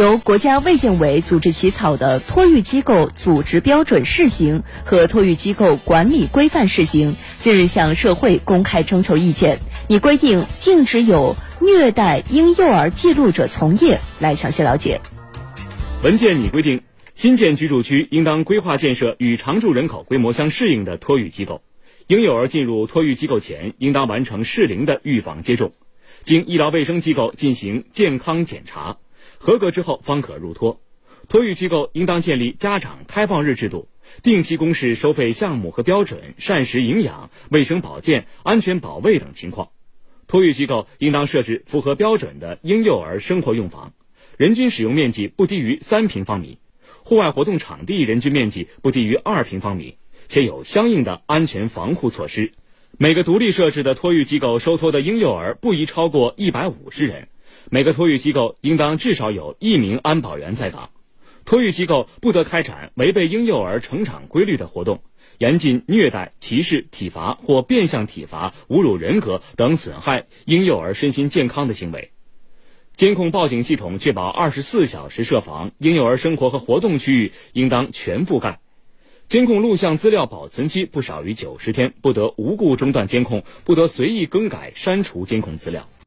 由国家卫健委组织起草的《托育机构组织标准试行和托育机构管理规范试行》近日向社会公开征求意见，拟规定禁止有虐待婴幼儿记录者从业。来详细了解。文件拟规定，新建居住区应当规划建设与常住人口规模相适应的托育机构，婴幼儿进入托育机构前，应当完成适龄的预防接种。经医疗卫生机构进行健康检查，合格之后方可入托。托育机构应当建立家长开放日制度，定期公示收费项目和标准、膳食营养、卫生保健、安全保卫等情况。托育机构应当设置符合标准的婴幼儿生活用房，人均使用面积不低于三平方米，户外活动场地人均面积不低于二平方米，且有相应的安全防护措施。每个独立设置的托育机构收托的婴幼儿不宜超过一百五十人，每个托育机构应当至少有一名安保员在岗。托育机构不得开展违背婴幼儿成长规律的活动，严禁虐待、歧视、体罚或变相体罚、侮辱人格等损害婴幼儿身心健康的行为。监控报警系统确保二十四小时设防，婴幼儿生活和活动区域应当全覆盖。监控录像资料保存期不少于九十天，不得无故中断监控，不得随意更改、删除监控资料。